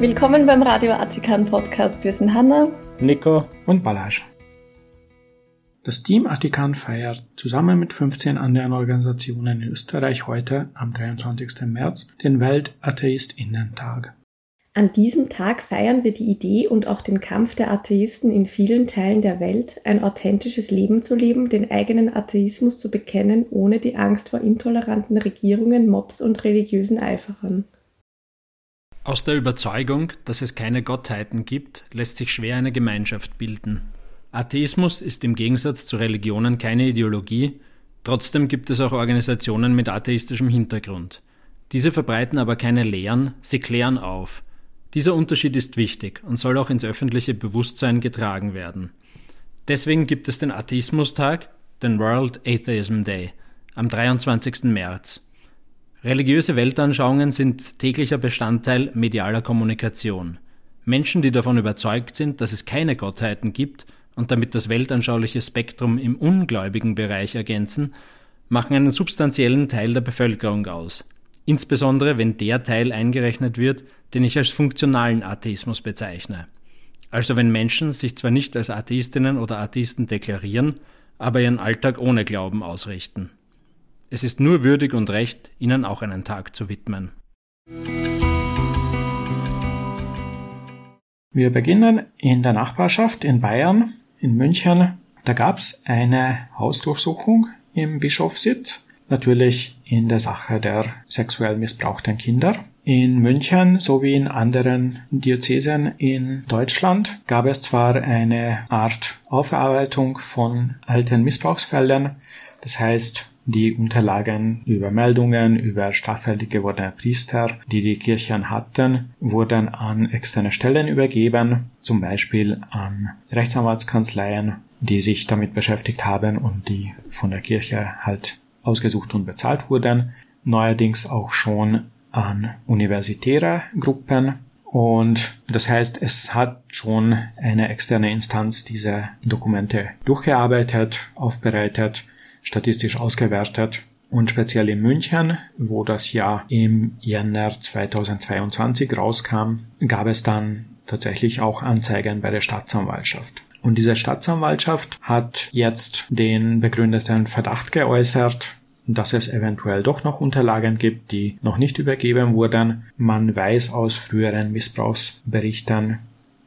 Willkommen beim Radio Atikan Podcast. Wir sind Hanna, Nico und Balazs. Das Team Atikan feiert zusammen mit 15 anderen Organisationen in Österreich heute am 23. März den Welt-Atheist-Innen-Tag. An diesem Tag feiern wir die Idee und auch den Kampf der Atheisten in vielen Teilen der Welt, ein authentisches Leben zu leben, den eigenen Atheismus zu bekennen, ohne die Angst vor intoleranten Regierungen, Mobs und religiösen Eiferern. Aus der Überzeugung, dass es keine Gottheiten gibt, lässt sich schwer eine Gemeinschaft bilden. Atheismus ist im Gegensatz zu Religionen keine Ideologie, trotzdem gibt es auch Organisationen mit atheistischem Hintergrund. Diese verbreiten aber keine Lehren, sie klären auf. Dieser Unterschied ist wichtig und soll auch ins öffentliche Bewusstsein getragen werden. Deswegen gibt es den Atheismustag, den World Atheism Day, am 23. März. Religiöse Weltanschauungen sind täglicher Bestandteil medialer Kommunikation. Menschen, die davon überzeugt sind, dass es keine Gottheiten gibt und damit das weltanschauliche Spektrum im ungläubigen Bereich ergänzen, machen einen substanziellen Teil der Bevölkerung aus. Insbesondere wenn der Teil eingerechnet wird, den ich als funktionalen Atheismus bezeichne. Also wenn Menschen sich zwar nicht als Atheistinnen oder Atheisten deklarieren, aber ihren Alltag ohne Glauben ausrichten. Es ist nur würdig und recht, ihnen auch einen Tag zu widmen. Wir beginnen in der Nachbarschaft in Bayern, in München. Da gab es eine Hausdurchsuchung im Bischofssitz, natürlich in der Sache der sexuell missbrauchten Kinder. In München sowie in anderen Diözesen in Deutschland gab es zwar eine Art Aufarbeitung von alten Missbrauchsfällen, das heißt die Unterlagen über Meldungen über straffällig gewordene Priester, die die Kirchen hatten, wurden an externe Stellen übergeben, zum Beispiel an Rechtsanwaltskanzleien, die sich damit beschäftigt haben und die von der Kirche halt ausgesucht und bezahlt wurden. Neuerdings auch schon an universitäre Gruppen. Und das heißt, es hat schon eine externe Instanz diese Dokumente durchgearbeitet, aufbereitet statistisch ausgewertet. Und speziell in München, wo das Jahr im Jänner 2022 rauskam, gab es dann tatsächlich auch Anzeigen bei der Staatsanwaltschaft. Und diese Staatsanwaltschaft hat jetzt den begründeten Verdacht geäußert, dass es eventuell doch noch Unterlagen gibt, die noch nicht übergeben wurden. Man weiß aus früheren Missbrauchsberichten,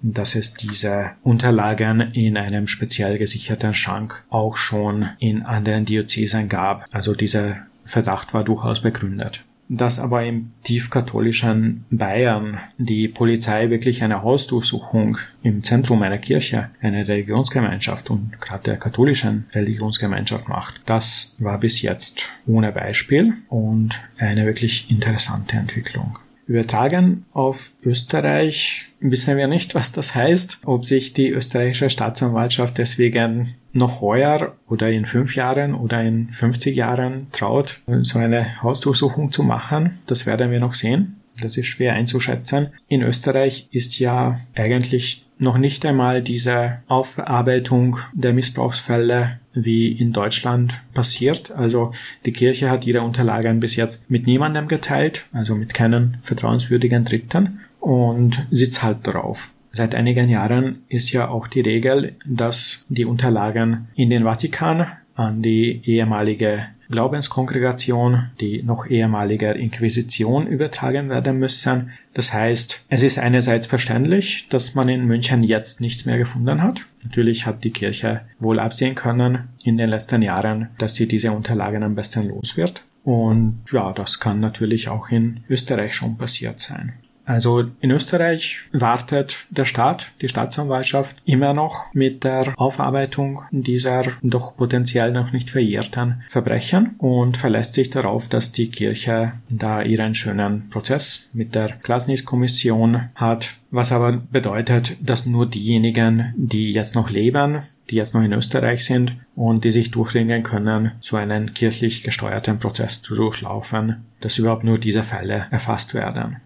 dass es diese Unterlagen in einem speziell gesicherten Schrank auch schon in anderen Diözesen gab. Also dieser Verdacht war durchaus begründet. Dass aber im tiefkatholischen Bayern die Polizei wirklich eine Hausdurchsuchung im Zentrum einer Kirche, einer Religionsgemeinschaft und gerade der katholischen Religionsgemeinschaft macht, das war bis jetzt ohne Beispiel und eine wirklich interessante Entwicklung. Übertragen auf Österreich wissen wir nicht, was das heißt, ob sich die österreichische Staatsanwaltschaft deswegen noch heuer oder in fünf Jahren oder in 50 Jahren traut, so eine Hausdurchsuchung zu machen. Das werden wir noch sehen. Das ist schwer einzuschätzen. In Österreich ist ja eigentlich noch nicht einmal diese Aufarbeitung der Missbrauchsfälle wie in Deutschland passiert. Also die Kirche hat ihre Unterlagen bis jetzt mit niemandem geteilt, also mit keinen vertrauenswürdigen Dritten und sitzt halt darauf. Seit einigen Jahren ist ja auch die Regel, dass die Unterlagen in den Vatikan an die ehemalige Glaubenskongregation, die noch ehemaliger Inquisition übertragen werden müssen. Das heißt, es ist einerseits verständlich, dass man in München jetzt nichts mehr gefunden hat. Natürlich hat die Kirche wohl absehen können in den letzten Jahren, dass sie diese Unterlagen am besten los wird. Und ja, das kann natürlich auch in Österreich schon passiert sein. Also in Österreich wartet der Staat, die Staatsanwaltschaft immer noch mit der Aufarbeitung dieser doch potenziell noch nicht verjährten Verbrechen und verlässt sich darauf, dass die Kirche da ihren schönen Prozess mit der Klasnis-Kommission hat, was aber bedeutet, dass nur diejenigen, die jetzt noch leben, die jetzt noch in Österreich sind und die sich durchringen können, so einen kirchlich gesteuerten Prozess zu durchlaufen, dass überhaupt nur diese Fälle erfasst werden.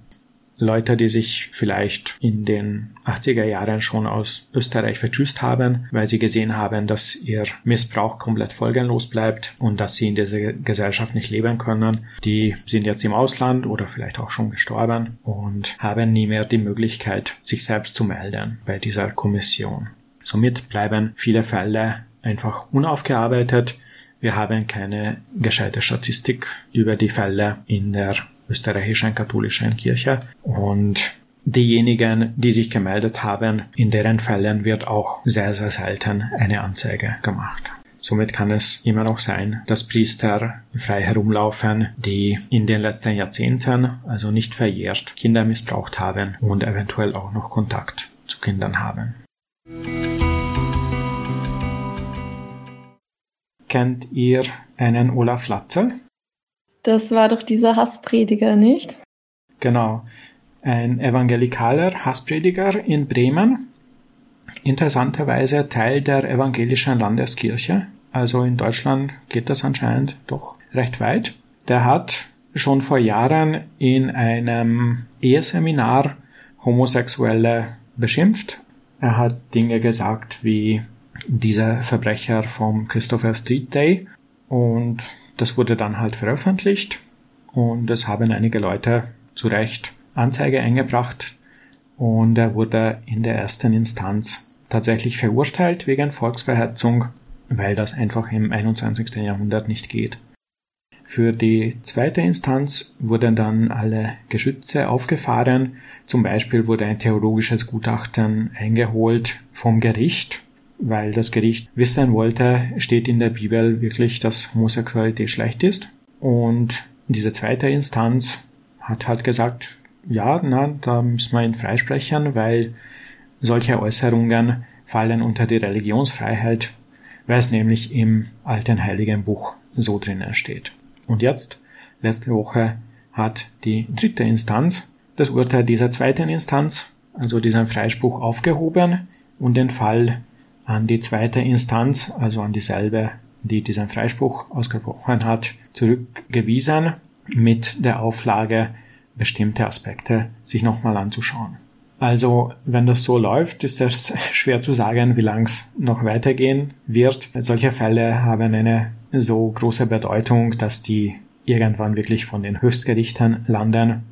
Leute, die sich vielleicht in den 80er Jahren schon aus Österreich vertschüsst haben, weil sie gesehen haben, dass ihr Missbrauch komplett folgenlos bleibt und dass sie in dieser Gesellschaft nicht leben können. Die sind jetzt im Ausland oder vielleicht auch schon gestorben und haben nie mehr die Möglichkeit, sich selbst zu melden bei dieser Kommission. Somit bleiben viele Fälle einfach unaufgearbeitet. Wir haben keine gescheite Statistik über die Fälle in der österreichischen katholischen Kirche und diejenigen, die sich gemeldet haben, in deren Fällen wird auch sehr, sehr selten eine Anzeige gemacht. Somit kann es immer noch sein, dass Priester frei herumlaufen, die in den letzten Jahrzehnten, also nicht verjährt, Kinder missbraucht haben und eventuell auch noch Kontakt zu Kindern haben. Kennt ihr einen Olaf Latze? Das war doch dieser Hassprediger, nicht? Genau. Ein evangelikaler Hassprediger in Bremen. Interessanterweise Teil der evangelischen Landeskirche. Also in Deutschland geht das anscheinend doch recht weit. Der hat schon vor Jahren in einem Eheseminar Homosexuelle beschimpft. Er hat Dinge gesagt wie dieser Verbrecher vom Christopher Street Day und das wurde dann halt veröffentlicht und es haben einige Leute zu Recht Anzeige eingebracht und er wurde in der ersten Instanz tatsächlich verurteilt wegen Volksverhetzung, weil das einfach im 21. Jahrhundert nicht geht. Für die zweite Instanz wurden dann alle Geschütze aufgefahren. Zum Beispiel wurde ein theologisches Gutachten eingeholt vom Gericht weil das Gericht wissen wollte, steht in der Bibel wirklich, dass Homosexualität schlecht ist. Und diese zweite Instanz hat halt gesagt, ja, na, da müssen wir ihn freisprechen, weil solche Äußerungen fallen unter die Religionsfreiheit, weil es nämlich im alten Heiligen Buch so drinnen steht. Und jetzt, letzte Woche, hat die dritte Instanz das Urteil dieser zweiten Instanz, also diesen Freispruch aufgehoben und den Fall an die zweite Instanz, also an dieselbe, die diesen Freispruch ausgebrochen hat, zurückgewiesen mit der Auflage, bestimmte Aspekte sich nochmal anzuschauen. Also, wenn das so läuft, ist es schwer zu sagen, wie lang es noch weitergehen wird. Solche Fälle haben eine so große Bedeutung, dass die irgendwann wirklich von den Höchstgerichten landen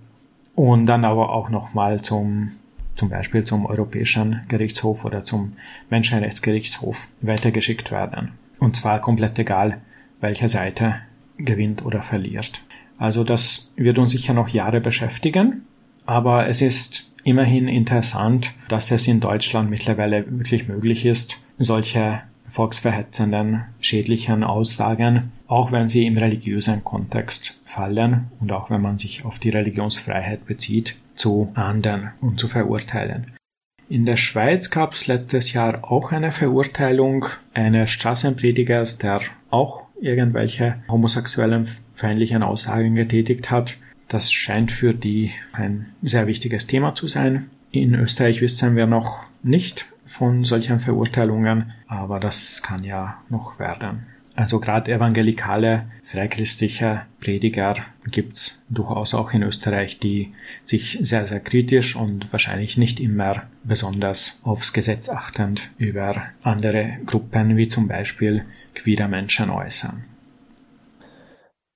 und dann aber auch nochmal zum zum Beispiel zum Europäischen Gerichtshof oder zum Menschenrechtsgerichtshof weitergeschickt werden. Und zwar komplett egal, welche Seite gewinnt oder verliert. Also das wird uns sicher noch Jahre beschäftigen, aber es ist immerhin interessant, dass es in Deutschland mittlerweile wirklich möglich ist, solche volksverhetzenden, schädlichen Aussagen, auch wenn sie im religiösen Kontext fallen und auch wenn man sich auf die Religionsfreiheit bezieht, zu ahnden und zu verurteilen. In der Schweiz gab es letztes Jahr auch eine Verurteilung eines Straßenpredigers, der auch irgendwelche homosexuellen feindlichen Aussagen getätigt hat. Das scheint für die ein sehr wichtiges Thema zu sein. In Österreich wissen wir noch nicht von solchen Verurteilungen, aber das kann ja noch werden. Also gerade evangelikale, freikristliche Prediger gibt's durchaus auch in Österreich, die sich sehr, sehr kritisch und wahrscheinlich nicht immer besonders aufs Gesetz achtend über andere Gruppen wie zum Beispiel queere Menschen äußern.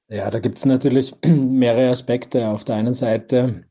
Ja, da gibt's natürlich mehrere Aspekte. Auf der einen Seite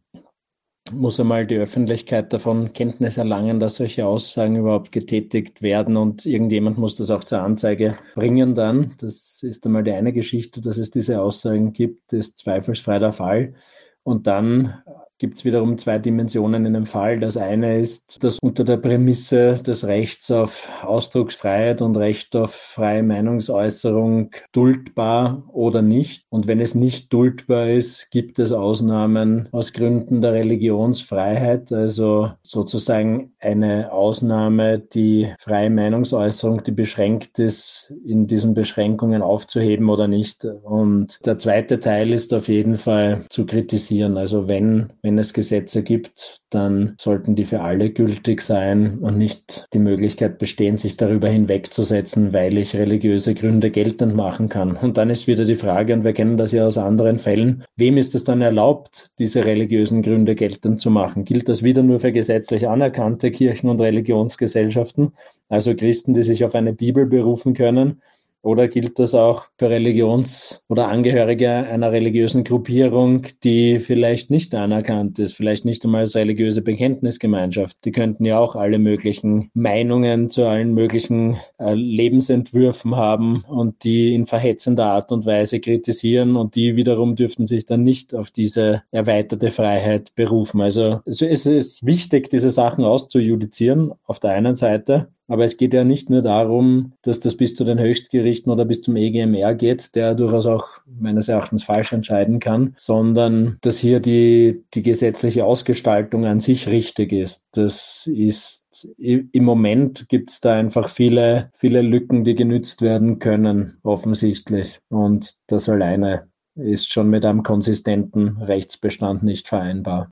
muss einmal die Öffentlichkeit davon Kenntnis erlangen, dass solche Aussagen überhaupt getätigt werden und irgendjemand muss das auch zur Anzeige bringen dann. Das ist einmal die eine Geschichte, dass es diese Aussagen gibt, ist zweifelsfrei der Fall. Und dann gibt es wiederum zwei Dimensionen in dem Fall. Das eine ist, dass unter der Prämisse des Rechts auf Ausdrucksfreiheit und Recht auf freie Meinungsäußerung duldbar oder nicht. Und wenn es nicht duldbar ist, gibt es Ausnahmen aus Gründen der Religionsfreiheit, also sozusagen eine Ausnahme, die freie Meinungsäußerung, die beschränkt ist, in diesen Beschränkungen aufzuheben oder nicht. Und der zweite Teil ist auf jeden Fall zu kritisieren. Also wenn, wenn es Gesetze gibt, dann sollten die für alle gültig sein und nicht die Möglichkeit bestehen, sich darüber hinwegzusetzen, weil ich religiöse Gründe geltend machen kann. Und dann ist wieder die Frage, und wir kennen das ja aus anderen Fällen, wem ist es dann erlaubt, diese religiösen Gründe geltend zu machen? Gilt das wieder nur für gesetzlich anerkannte Kirchen und Religionsgesellschaften, also Christen, die sich auf eine Bibel berufen können? Oder gilt das auch für Religions- oder Angehörige einer religiösen Gruppierung, die vielleicht nicht anerkannt ist, vielleicht nicht einmal als religiöse Bekenntnisgemeinschaft? Die könnten ja auch alle möglichen Meinungen zu allen möglichen äh, Lebensentwürfen haben und die in verhetzender Art und Weise kritisieren und die wiederum dürften sich dann nicht auf diese erweiterte Freiheit berufen. Also es ist wichtig, diese Sachen auszujudizieren auf der einen Seite aber es geht ja nicht nur darum, dass das bis zu den Höchstgerichten oder bis zum EGMR geht, der durchaus auch meines Erachtens falsch entscheiden kann, sondern dass hier die, die gesetzliche Ausgestaltung an sich richtig ist. Das ist im Moment gibt es da einfach viele, viele Lücken, die genützt werden können, offensichtlich. Und das alleine ist schon mit einem konsistenten Rechtsbestand nicht vereinbar.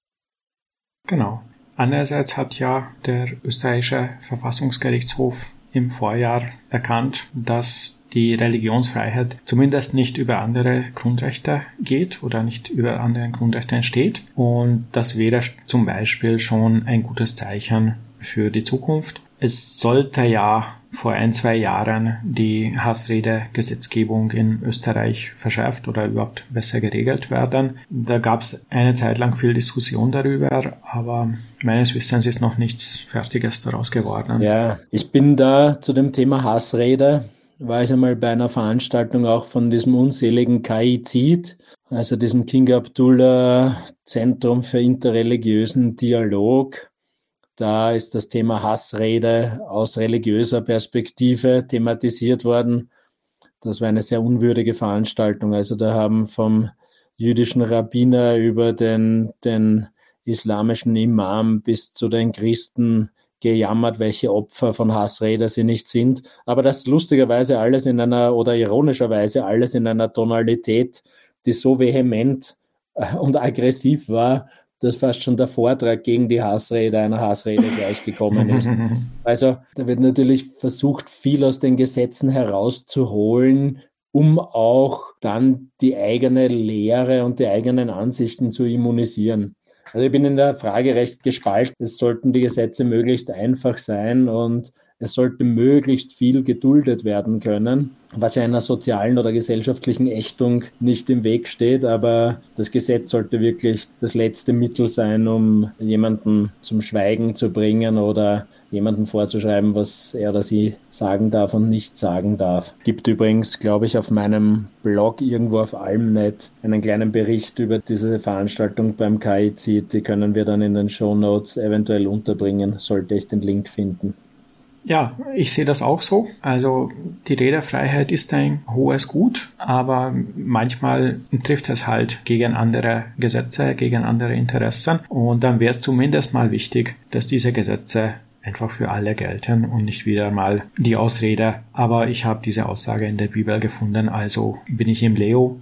Genau. Andererseits hat ja der österreichische Verfassungsgerichtshof im Vorjahr erkannt, dass die Religionsfreiheit zumindest nicht über andere Grundrechte geht oder nicht über andere Grundrechte entsteht. Und das wäre zum Beispiel schon ein gutes Zeichen für die Zukunft. Es sollte ja vor ein, zwei Jahren die Hassrede-Gesetzgebung in Österreich verschärft oder überhaupt besser geregelt werden. Da gab es eine Zeit lang viel Diskussion darüber, aber meines Wissens ist noch nichts Fertiges daraus geworden. Ja, ich bin da zu dem Thema Hassrede, war ich einmal bei einer Veranstaltung auch von diesem unseligen KI-Zid, also diesem King Abdullah Zentrum für interreligiösen Dialog da ist das Thema Hassrede aus religiöser Perspektive thematisiert worden. Das war eine sehr unwürdige Veranstaltung. Also da haben vom jüdischen Rabbiner über den, den islamischen Imam bis zu den Christen gejammert, welche Opfer von Hassrede sie nicht sind. Aber das lustigerweise alles in einer oder ironischerweise alles in einer Tonalität, die so vehement äh, und aggressiv war, dass fast schon der Vortrag gegen die Hassrede einer Hassrede gleichgekommen ist. Also da wird natürlich versucht, viel aus den Gesetzen herauszuholen, um auch dann die eigene Lehre und die eigenen Ansichten zu immunisieren. Also ich bin in der Frage recht gespalten. Es sollten die Gesetze möglichst einfach sein und es sollte möglichst viel geduldet werden können, was ja einer sozialen oder gesellschaftlichen Ächtung nicht im Weg steht, aber das Gesetz sollte wirklich das letzte Mittel sein, um jemanden zum Schweigen zu bringen oder jemanden vorzuschreiben, was er oder sie sagen darf und nicht sagen darf. Gibt übrigens, glaube ich, auf meinem Blog irgendwo auf Almnet einen kleinen Bericht über diese Veranstaltung beim KIC. Die können wir dann in den Show Notes eventuell unterbringen, sollte ich den Link finden. Ja, ich sehe das auch so. Also die Redefreiheit ist ein hohes Gut, aber manchmal trifft es halt gegen andere Gesetze, gegen andere Interessen. Und dann wäre es zumindest mal wichtig, dass diese Gesetze einfach für alle gelten und nicht wieder mal die Ausrede, aber ich habe diese Aussage in der Bibel gefunden, also bin ich im Leo.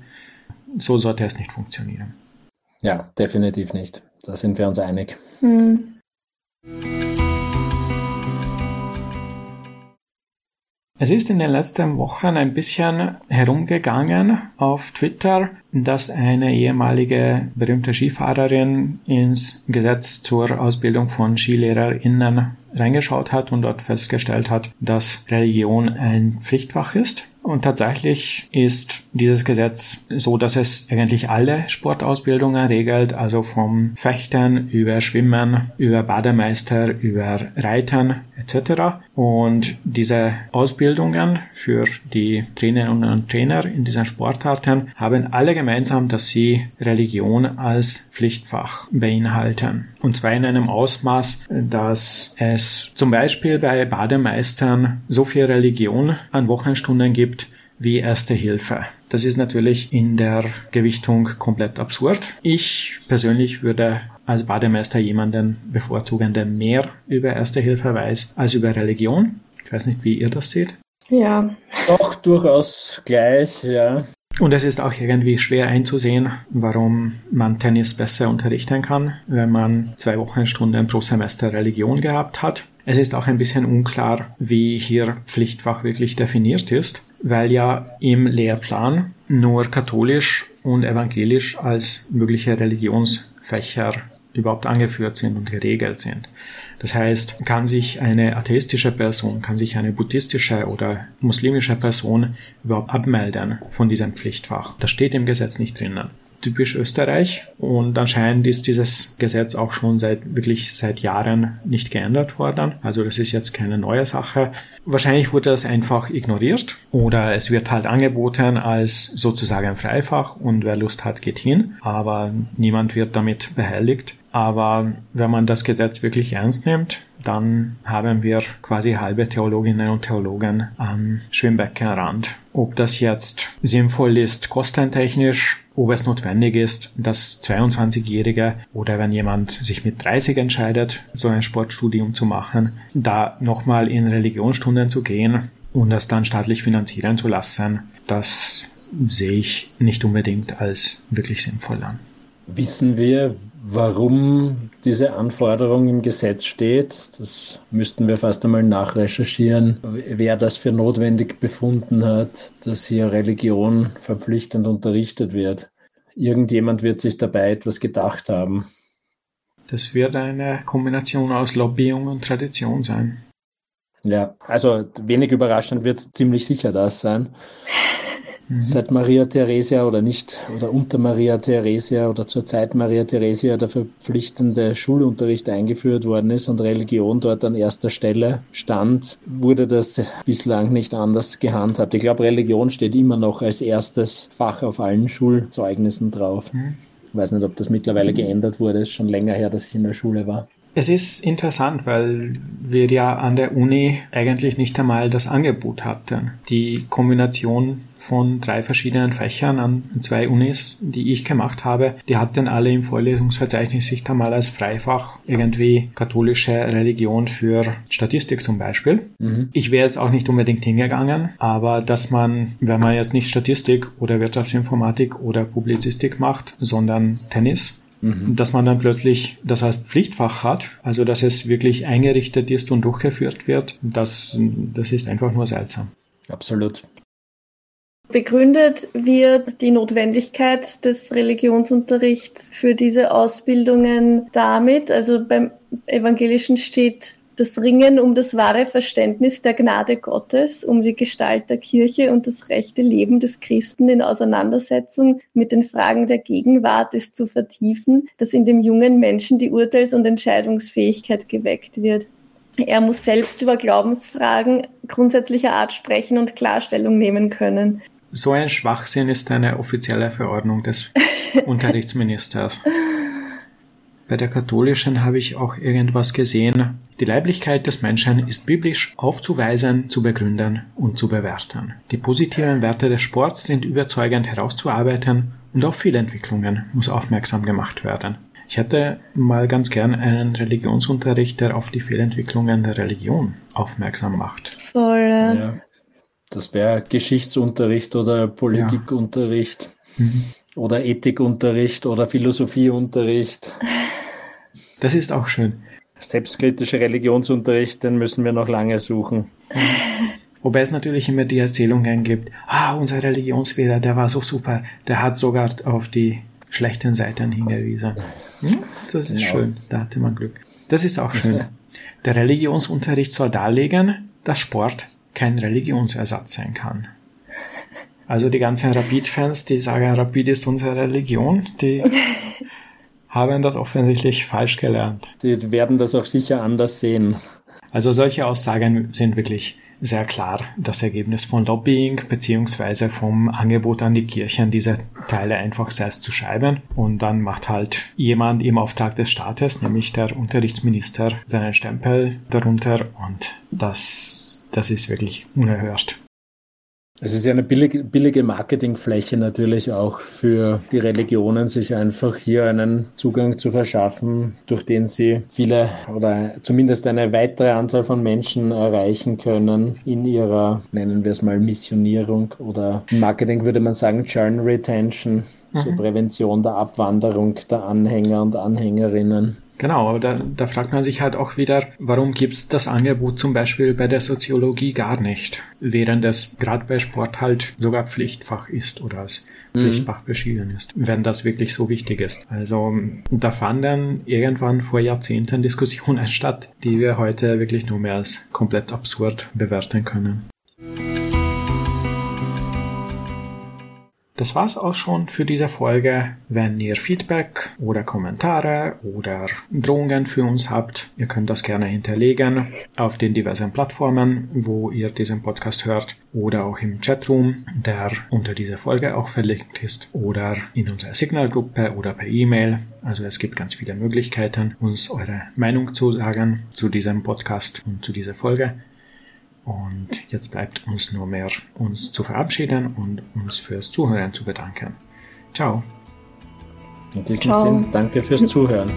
So sollte es nicht funktionieren. Ja, definitiv nicht. Da sind wir uns einig. Hm. Es ist in den letzten Wochen ein bisschen herumgegangen auf Twitter, dass eine ehemalige berühmte Skifahrerin ins Gesetz zur Ausbildung von SkilehrerInnen reingeschaut hat und dort festgestellt hat, dass Religion ein Pflichtfach ist. Und tatsächlich ist dieses Gesetz so, dass es eigentlich alle Sportausbildungen regelt, also vom Fechten über Schwimmen, über Bademeister, über Reitern etc. Und diese Ausbildungen für die Trainerinnen und Trainer in diesen Sportarten haben alle gemeinsam, dass sie Religion als Pflichtfach beinhalten. Und zwar in einem Ausmaß, dass es zum Beispiel bei Bademeistern so viel Religion an Wochenstunden gibt, wie Erste Hilfe. Das ist natürlich in der Gewichtung komplett absurd. Ich persönlich würde als Bademeister jemanden bevorzugen, der mehr über Erste Hilfe weiß als über Religion. Ich weiß nicht, wie ihr das seht. Ja. Doch, durchaus gleich, ja. Und es ist auch irgendwie schwer einzusehen, warum man Tennis besser unterrichten kann, wenn man zwei Wochenstunden pro Semester Religion gehabt hat. Es ist auch ein bisschen unklar, wie hier Pflichtfach wirklich definiert ist, weil ja im Lehrplan nur katholisch und evangelisch als mögliche Religionsfächer überhaupt angeführt sind und geregelt sind. Das heißt, kann sich eine atheistische Person, kann sich eine buddhistische oder muslimische Person überhaupt abmelden von diesem Pflichtfach? Das steht im Gesetz nicht drinnen typisch Österreich und anscheinend ist dieses Gesetz auch schon seit wirklich seit Jahren nicht geändert worden. Also das ist jetzt keine neue Sache. Wahrscheinlich wurde das einfach ignoriert oder es wird halt angeboten als sozusagen Freifach und wer Lust hat, geht hin, aber niemand wird damit behelligt. Aber wenn man das Gesetz wirklich ernst nimmt, dann haben wir quasi halbe Theologinnen und Theologen am Schwimmbeckenrand. Ob das jetzt sinnvoll ist, kostentechnisch, ob es notwendig ist, dass 22-Jährige oder wenn jemand sich mit 30 entscheidet, so ein Sportstudium zu machen, da nochmal in Religionsstunden zu gehen und das dann staatlich finanzieren zu lassen, das sehe ich nicht unbedingt als wirklich sinnvoll an. Wissen wir, warum diese Anforderung im Gesetz steht. Das müssten wir fast einmal nachrecherchieren, wer das für notwendig befunden hat, dass hier Religion verpflichtend unterrichtet wird. Irgendjemand wird sich dabei etwas gedacht haben. Das wird eine Kombination aus Lobbying und Tradition sein. Ja, also wenig überraschend wird es ziemlich sicher das sein. Mhm. Seit Maria Theresia oder nicht, oder unter Maria Theresia oder zur Zeit Maria Theresia der verpflichtende Schulunterricht eingeführt worden ist und Religion dort an erster Stelle stand, wurde das bislang nicht anders gehandhabt. Ich glaube, Religion steht immer noch als erstes Fach auf allen Schulzeugnissen drauf. Mhm. Ich weiß nicht, ob das mittlerweile geändert wurde. Es ist schon länger her, dass ich in der Schule war. Es ist interessant, weil wir ja an der Uni eigentlich nicht einmal das Angebot hatten. Die Kombination von drei verschiedenen Fächern an zwei Unis, die ich gemacht habe, die hatten alle im Vorlesungsverzeichnis sich einmal als Freifach irgendwie katholische Religion für Statistik zum Beispiel. Mhm. Ich wäre jetzt auch nicht unbedingt hingegangen, aber dass man, wenn man jetzt nicht Statistik oder Wirtschaftsinformatik oder Publizistik macht, sondern Tennis, Mhm. dass man dann plötzlich das als Pflichtfach hat, also dass es wirklich eingerichtet ist und durchgeführt wird, das, das ist einfach nur seltsam. Absolut. Begründet wird die Notwendigkeit des Religionsunterrichts für diese Ausbildungen damit, also beim Evangelischen steht das Ringen um das wahre Verständnis der Gnade Gottes, um die Gestalt der Kirche und das rechte Leben des Christen in Auseinandersetzung mit den Fragen der Gegenwart ist zu vertiefen, dass in dem jungen Menschen die Urteils- und Entscheidungsfähigkeit geweckt wird. Er muss selbst über Glaubensfragen grundsätzlicher Art sprechen und Klarstellung nehmen können. So ein Schwachsinn ist eine offizielle Verordnung des Unterrichtsministers. Bei der katholischen habe ich auch irgendwas gesehen. Die Leiblichkeit des Menschen ist biblisch aufzuweisen, zu begründen und zu bewerten. Die positiven Werte des Sports sind überzeugend herauszuarbeiten und auf Fehlentwicklungen muss aufmerksam gemacht werden. Ich hätte mal ganz gern einen Religionsunterricht, der auf die Fehlentwicklungen der Religion aufmerksam macht. Voll. Ja. Das wäre Geschichtsunterricht oder Politikunterricht ja. mhm. oder Ethikunterricht oder Philosophieunterricht. Das ist auch schön. Selbstkritische Religionsunterricht, den müssen wir noch lange suchen. Wobei es natürlich immer die Erzählungen gibt, ah, unser Religionslehrer, der war so super, der hat sogar auf die schlechten Seiten hingewiesen. Hm? Das ist genau. schön, da hatte man Glück. Das ist auch schön. Der Religionsunterricht soll darlegen, dass Sport kein Religionsersatz sein kann. Also die ganzen Rapid-Fans, die sagen, Rapid ist unsere Religion, die haben das offensichtlich falsch gelernt. Die werden das auch sicher anders sehen. Also solche Aussagen sind wirklich sehr klar das Ergebnis von Lobbying beziehungsweise vom Angebot an die Kirchen, diese Teile einfach selbst zu schreiben. Und dann macht halt jemand im Auftrag des Staates, nämlich der Unterrichtsminister, seinen Stempel darunter und das, das ist wirklich unerhört. Es ist ja eine billige, billige Marketingfläche natürlich auch für die Religionen, sich einfach hier einen Zugang zu verschaffen, durch den sie viele oder zumindest eine weitere Anzahl von Menschen erreichen können in ihrer, nennen wir es mal, Missionierung oder Marketing würde man sagen Churn Retention mhm. zur Prävention der Abwanderung der Anhänger und Anhängerinnen. Genau, aber da, da fragt man sich halt auch wieder, warum gibt's das Angebot zum Beispiel bei der Soziologie gar nicht, während es gerade bei Sport halt sogar Pflichtfach ist oder als mhm. Pflichtfach beschieden ist, wenn das wirklich so wichtig ist. Also da fanden irgendwann vor Jahrzehnten Diskussionen statt, die wir heute wirklich nur mehr als komplett absurd bewerten können. Das war's auch schon für diese Folge. Wenn ihr Feedback oder Kommentare oder Drohungen für uns habt, ihr könnt das gerne hinterlegen auf den diversen Plattformen, wo ihr diesen Podcast hört oder auch im Chatroom, der unter dieser Folge auch verlinkt ist oder in unserer Signalgruppe oder per E-Mail. Also es gibt ganz viele Möglichkeiten, uns eure Meinung zu sagen zu diesem Podcast und zu dieser Folge. Und jetzt bleibt uns nur mehr, uns zu verabschieden und uns fürs Zuhören zu bedanken. Ciao. In diesem Ciao. Sinn, danke fürs Zuhören.